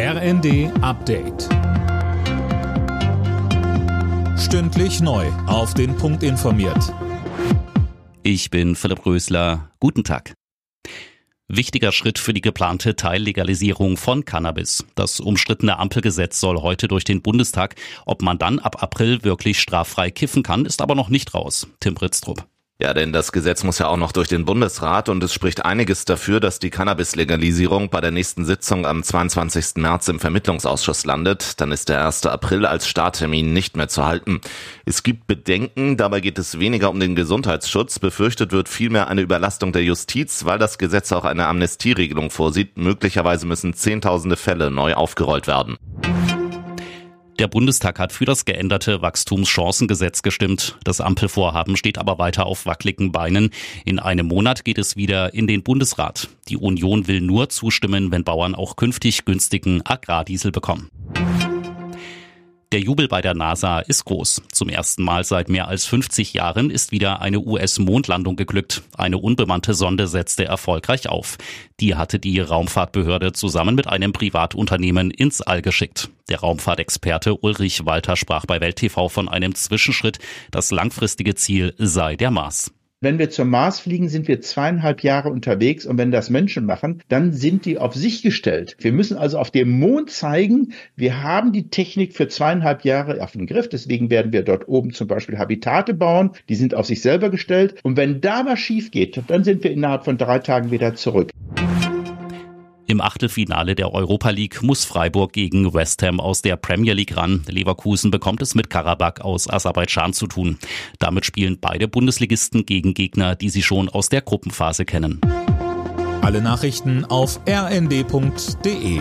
RND Update. Stündlich neu. Auf den Punkt informiert. Ich bin Philipp Rösler. Guten Tag. Wichtiger Schritt für die geplante Teillegalisierung von Cannabis. Das umstrittene Ampelgesetz soll heute durch den Bundestag. Ob man dann ab April wirklich straffrei kiffen kann, ist aber noch nicht raus. Tim Britztrup. Ja, denn das Gesetz muss ja auch noch durch den Bundesrat und es spricht einiges dafür, dass die Cannabis-Legalisierung bei der nächsten Sitzung am 22. März im Vermittlungsausschuss landet. Dann ist der 1. April als Starttermin nicht mehr zu halten. Es gibt Bedenken, dabei geht es weniger um den Gesundheitsschutz. Befürchtet wird vielmehr eine Überlastung der Justiz, weil das Gesetz auch eine Amnestieregelung vorsieht. Möglicherweise müssen Zehntausende Fälle neu aufgerollt werden. Der Bundestag hat für das geänderte Wachstumschancengesetz gestimmt. Das Ampelvorhaben steht aber weiter auf wackeligen Beinen. In einem Monat geht es wieder in den Bundesrat. Die Union will nur zustimmen, wenn Bauern auch künftig günstigen Agrardiesel bekommen. Der Jubel bei der NASA ist groß. Zum ersten Mal seit mehr als 50 Jahren ist wieder eine US-Mondlandung geglückt. Eine unbemannte Sonde setzte erfolgreich auf. Die hatte die Raumfahrtbehörde zusammen mit einem Privatunternehmen ins All geschickt. Der Raumfahrtexperte Ulrich Walter sprach bei Welt TV von einem Zwischenschritt. Das langfristige Ziel sei der Mars. Wenn wir zum Mars fliegen, sind wir zweieinhalb Jahre unterwegs und wenn das Menschen machen, dann sind die auf sich gestellt. Wir müssen also auf dem Mond zeigen, wir haben die Technik für zweieinhalb Jahre auf den Griff. Deswegen werden wir dort oben zum Beispiel Habitate bauen, die sind auf sich selber gestellt. Und wenn da was schief geht, dann sind wir innerhalb von drei Tagen wieder zurück. Im Achtelfinale der Europa League muss Freiburg gegen West Ham aus der Premier League ran. Leverkusen bekommt es mit Karabakh aus Aserbaidschan zu tun. Damit spielen beide Bundesligisten gegen Gegner, die sie schon aus der Gruppenphase kennen. Alle Nachrichten auf rnd.de